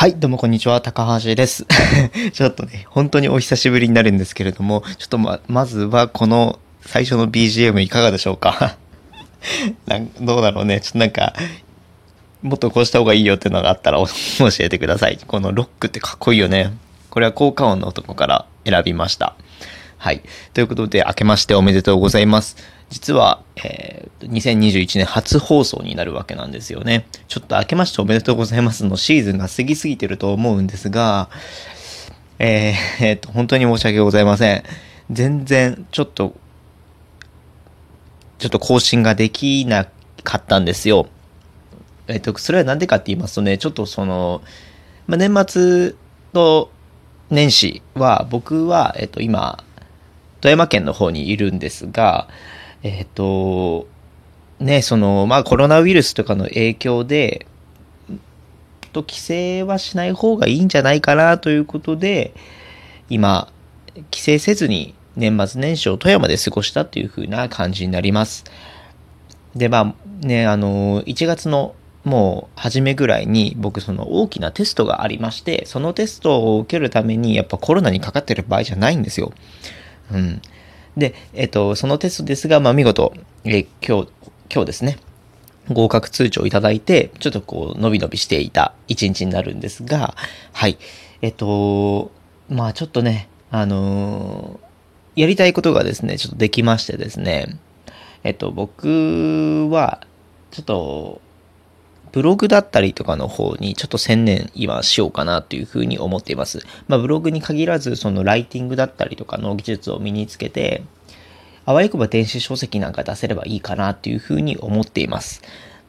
はい、どうもこんにちは、高橋です。ちょっとね、本当にお久しぶりになるんですけれども、ちょっとま、まずはこの最初の BGM いかがでしょうか？なんどうだろうね、ちょっとなんか、もっとこうした方がいいよっていうのがあったら 教えてください。このロックってかっこいいよね。これは効果音のとこから選びました。はい。ということで、明けましておめでとうございます。実は、えー、2021年初放送になるわけなんですよね。ちょっと明けましておめでとうございますのシーズンが過ぎすぎてると思うんですが、えー、えーと、本当に申し訳ございません。全然、ちょっと、ちょっと更新ができなかったんですよ。えっと、それはなんでかって言いますとね、ちょっとその、まあ、年末と年始は、僕は、えっと、今、富山県の方にいるんですが、えっと、ね、その、まあ、コロナウイルスとかの影響で、と、規制はしない方がいいんじゃないかなということで、今、規制せずに年末年始を富山で過ごしたという風な感じになります。で、まあ、ね、あの、1月のもう初めぐらいに僕その大きなテストがありまして、そのテストを受けるためにやっぱコロナにかかってる場合じゃないんですよ。うん。で、えっと、そのテストですが、まあ見事、え今日、今日ですね、合格通知をいただいて、ちょっとこう、伸び伸びしていた一日になるんですが、はい。えっと、まあちょっとね、あのやりたいことがですね、ちょっとできましてですね、えっと、僕は、ちょっと、ブログだったりとかの方にちょっと専念今しようかなというふうに思っています。まあブログに限らずそのライティングだったりとかの技術を身につけて、あわよくば電子書籍なんか出せればいいかなというふうに思っています。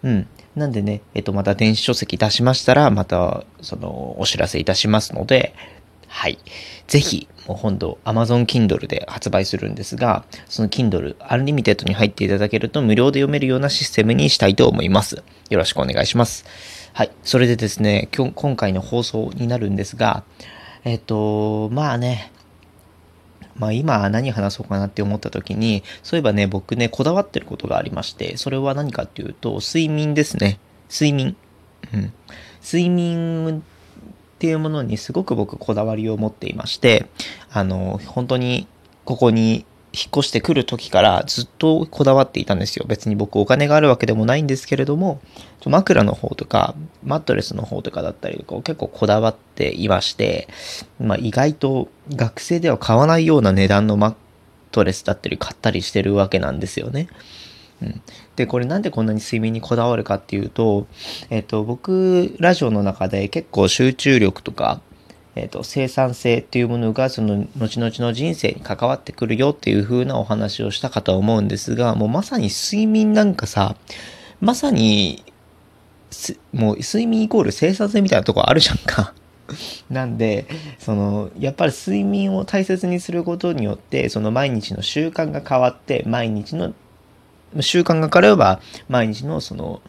うん。なんでね、えっとまた電子書籍出しましたらまたそのお知らせいたしますので、はい。ぜひ、もう今度 Amazon Kindle で発売するんですが、その Kindle Unlimited に入っていただけると無料で読めるようなシステムにしたいと思います。よろしくお願いします。はい。それでですね、今日、今回の放送になるんですが、えっと、まあね、まあ今何話そうかなって思った時に、そういえばね、僕ね、こだわってることがありまして、それは何かっていうと、睡眠ですね。睡眠。うん。睡眠っていうものにすごく僕こだわりを持っていまして、あの、本当にここに引っ越してくる時からずっとこだわっていたんですよ。別に僕お金があるわけでもないんですけれども、枕の方とか、マットレスの方とかだったりとかを結構こだわっていまして、まあ意外と学生では買わないような値段のマットレスだったり買ったりしてるわけなんですよね。うん、で、これなんでこんなに睡眠にこだわるかっていうと、えっ、と、僕、ラジオの中で結構集中力とか、えっ、と、生産性っていうものが、その、後々の人生に関わってくるよっていう風なお話をしたかと思うんですが、もうまさに睡眠なんかさ、まさに、もう睡眠イコール生産性みたいなとこあるじゃんか。なんで、その、やっぱり睡眠を大切にすることによって、その毎日の習慣が変わって、毎日の習慣が変われば、毎日のその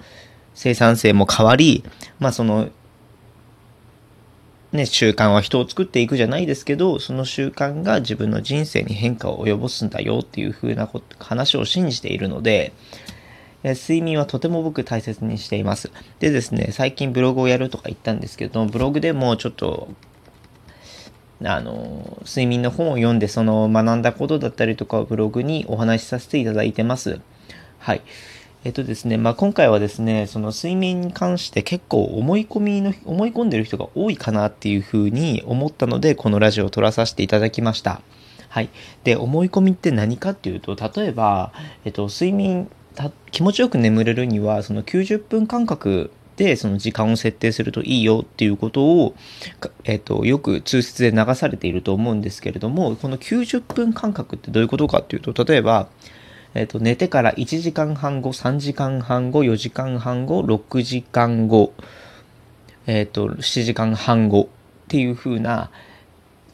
生産性も変わり、まあその、ね、習慣は人を作っていくじゃないですけど、その習慣が自分の人生に変化を及ぼすんだよっていう風なこと話を信じているので、睡眠はとても僕大切にしています。でですね、最近ブログをやるとか言ったんですけど、ブログでもちょっと、あの、睡眠の本を読んでその学んだことだったりとかをブログにお話しさせていただいてます。はい。えっとですね、まあ、今回はですね、その睡眠に関して結構思い込みの、思い込んでる人が多いかなっていうふうに思ったので、このラジオを撮らさせていただきました。はい。で、思い込みって何かっていうと、例えば、えっと、睡眠、気持ちよく眠れるには、その90分間隔でその時間を設定するといいよっていうことを、えっと、よく通説で流されていると思うんですけれども、この90分間隔ってどういうことかっていうと、例えば、えっ、と、寝てから1時間半後、3時間半後、4時間半後、6時間後、えっ、と、7時間半後っていう風な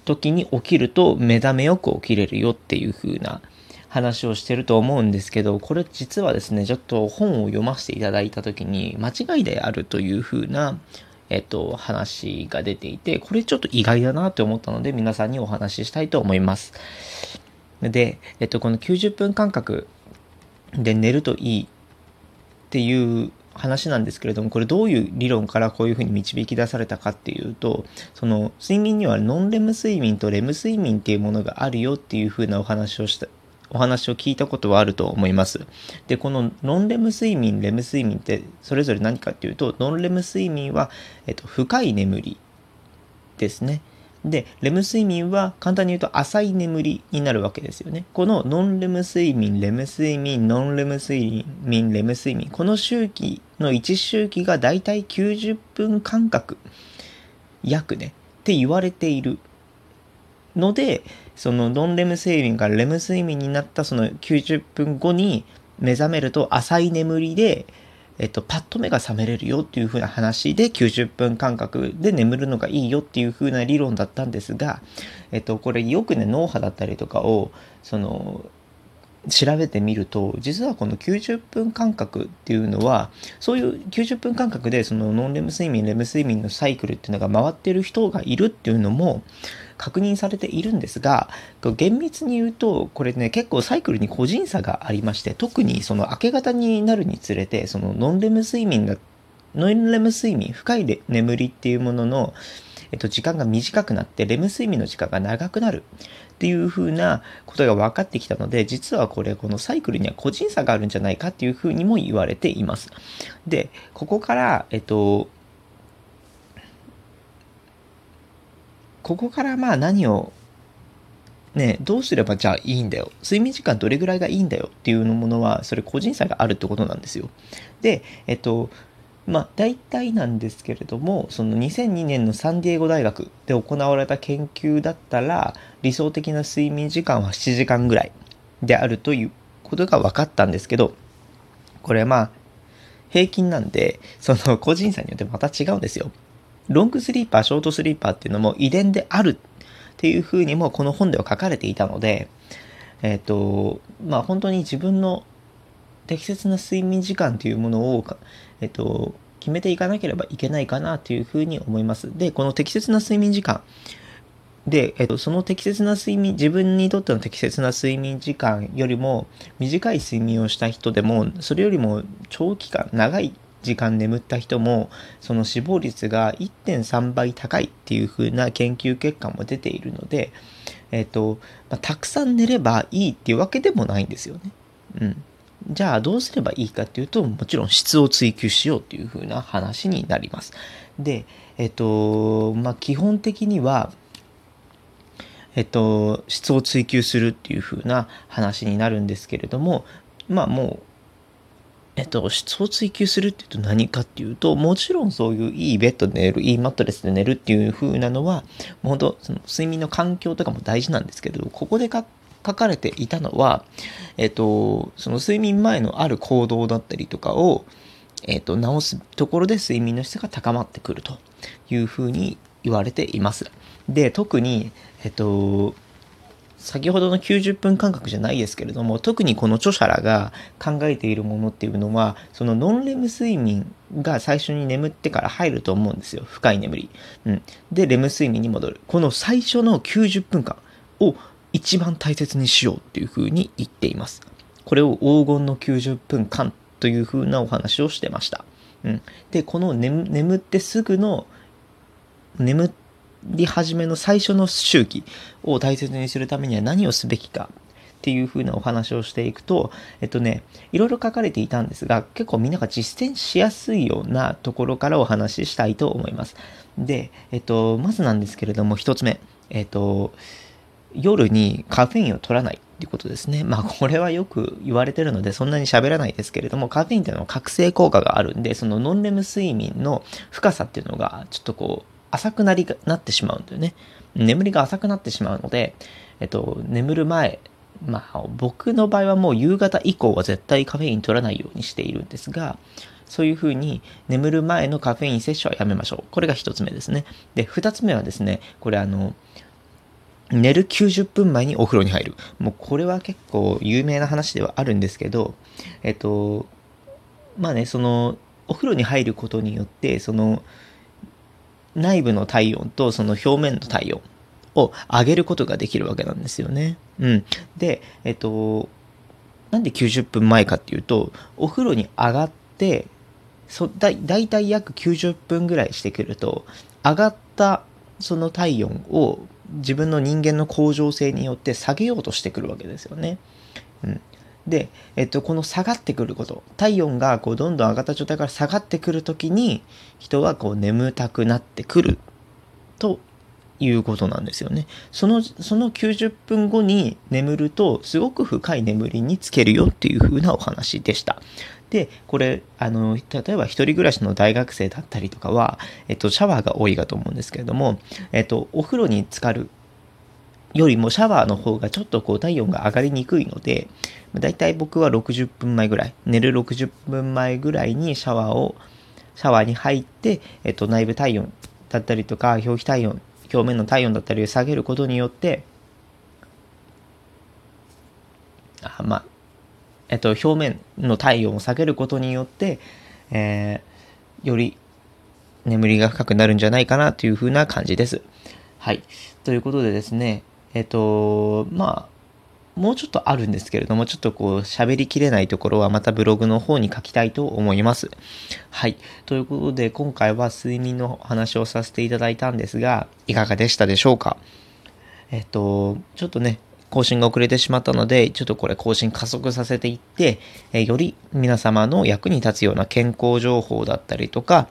時に起きると目覚めよく起きれるよっていう風な話をしてると思うんですけど、これ実はですね、ちょっと本を読ませていただいた時に間違いであるという風なえっと、話が出ていて、これちょっと意外だなって思ったので、皆さんにお話ししたいと思います。で、えっと、この90分間隔で寝るといいっていう話なんですけれども、これどういう理論からこういうふうに導き出されたかっていうと、その睡眠にはノンレム睡眠とレム睡眠っていうものがあるよっていうふうなお話をした、お話を聞いたことはあると思います。で、このノンレム睡眠、レム睡眠ってそれぞれ何かっていうと、ノンレム睡眠は、えっと、深い眠りですね。で、レム睡眠は簡単に言うと浅い眠りになるわけですよね。このノンレム睡眠、レム睡眠、ノンレム睡眠、レム睡眠、この周期の1周期がだいたい90分間隔、約ね、って言われているので、そのノンレム睡眠からレム睡眠になったその90分後に目覚めると浅い眠りで、えっと、パッと目が覚めれるよっていう風な話で90分間隔で眠るのがいいよっていう風な理論だったんですが、えっと、これよくね、脳波だったりとかを、その、調べてみると実はこの90分間隔っていうのはそういう90分間隔でそのノンレム睡眠レム睡眠のサイクルっていうのが回ってる人がいるっていうのも確認されているんですが厳密に言うとこれね結構サイクルに個人差がありまして特にその明け方になるにつれてそのノンレム睡眠がノンレム睡眠深い眠りっていうもののえっと、時間が短くなって、レム睡眠の時間が長くなるっていう風なことが分かってきたので、実はこれ、このサイクルには個人差があるんじゃないかっていう風にも言われています。で、ここから、えっと、ここからまあ何をね、どうすればじゃあいいんだよ。睡眠時間どれぐらいがいいんだよっていうものは、それ個人差があるってことなんですよ。で、えっと、まあ、大体なんですけれども、その2002年のサンディエゴ大学で行われた研究だったら、理想的な睡眠時間は7時間ぐらいであるということが分かったんですけど、これはまあ、平均なんで、その個人差によってまた違うんですよ。ロングスリーパー、ショートスリーパーっていうのも遺伝であるっていうふうにもこの本では書かれていたので、えっ、ー、と、まあ本当に自分の適切な睡眠時間というものを、えっと、決めていかなければいけないかなというふうに思います。で、この適切な睡眠時間。で、えっと、その適切な睡眠、自分にとっての適切な睡眠時間よりも短い睡眠をした人でも、それよりも長期間、長い時間眠った人も、その死亡率が1.3倍高いっていう風な研究結果も出ているので、えっと、まあ、たくさん寝ればいいっていうわけでもないんですよね。うん。じゃあどうすればいいかっていうと、もちろん質を追求しようっていう風な話になります。で、えっと、まあ、基本的には、えっと、質を追求するっていう風な話になるんですけれども、まあもう、えっと、質を追求するっていうと何かっていうと、もちろんそういういいベッドで寝る、いいマットレスで寝るっていう風なのは、もう本当その睡眠の環境とかも大事なんですけれど、ここで書かれていたのは、えっと、その睡眠前のある行動だったりとかを、えっと、直すところで睡眠の質が高まってくるというふうに言われています。で、特に、えっと、先ほどの90分間隔じゃないですけれども、特にこの著者らが考えているものっていうのは、そのノンレム睡眠が最初に眠ってから入ると思うんですよ。深い眠り。うん。で、レム睡眠に戻る。この最初の90分間を一番大切にしようっていうふうに言っています。これを黄金の90分間というふうなお話をしてました。うん、で、この眠ってすぐの眠ってり始めの最初の周期を大切にするためには何をすべきかっていう風なお話をしていくと、えっとね、いろいろ書かれていたんですが、結構みんなが実践しやすいようなところからお話ししたいと思います。で、えっと、まずなんですけれども、一つ目、えっと、夜にカフェインを取らないっていうことですね。まあこれはよく言われてるのでそんなに喋らないですけれども、カフェインっていうのは覚醒効果があるんで、そのノンレム睡眠の深さっていうのがちょっとこう浅くなりなってしまうんだよね。眠りが浅くなってしまうので、えっと、眠る前、まあ僕の場合はもう夕方以降は絶対カフェイン取らないようにしているんですが、そういうふうに眠る前のカフェイン摂取はやめましょう。これが一つ目ですね。で、二つ目はですね、これあの、寝る90分前にお風呂に入る。もうこれは結構有名な話ではあるんですけど、えっと、まあね、その、お風呂に入ることによって、その、内部の体温とその表面の体温を上げることができるわけなんですよね。うん。で、えっと、なんで90分前かっていうと、お風呂に上がって、そだだいたい約90分ぐらいしてくると上がったその体温を自分の人間の向上性によって下げようとしてくるわけですよね。うん、で、えっと、この下がってくること体温がこうどんどん上がった状態から下がってくる時に人はこう眠たくなってくるということなんですよね。そのその90分後に眠るとすごく深い眠りにつけるよっていう風なお話でした。で、これ、あの、例えば一人暮らしの大学生だったりとかは、えっと、シャワーが多いかと思うんですけれども、えっと、お風呂に浸かるよりもシャワーの方がちょっとこう体温が上がりにくいので、だいたい僕は60分前ぐらい、寝る60分前ぐらいにシャワーを、シャワーに入って、えっと、内部体温だったりとか、表皮体温、表面の体温だったりを下げることによって、あまあ、えっと、表面の体温を下げることによって、えー、より眠りが深くなるんじゃないかなというふうな感じです。はい。ということでですね、えっと、まあ、もうちょっとあるんですけれども、ちょっとこう、喋りきれないところはまたブログの方に書きたいと思います。はい。ということで、今回は睡眠の話をさせていただいたんですが、いかがでしたでしょうか？えっと、ちょっとね、更新が遅れてしまったので、ちょっとこれ更新加速させていって、えより皆様の役に立つような健康情報だったりとか、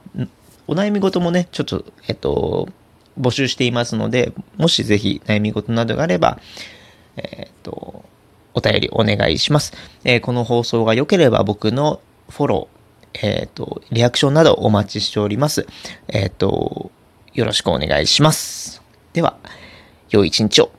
お悩み事もね、ちょっと、えっと、募集していますので、もしぜひ悩み事などがあれば、えっと、お便りお願いします。えー、この放送が良ければ僕のフォロー、えっ、と、リアクションなどお待ちしております。えっ、と、よろしくお願いします。では、良い一日を。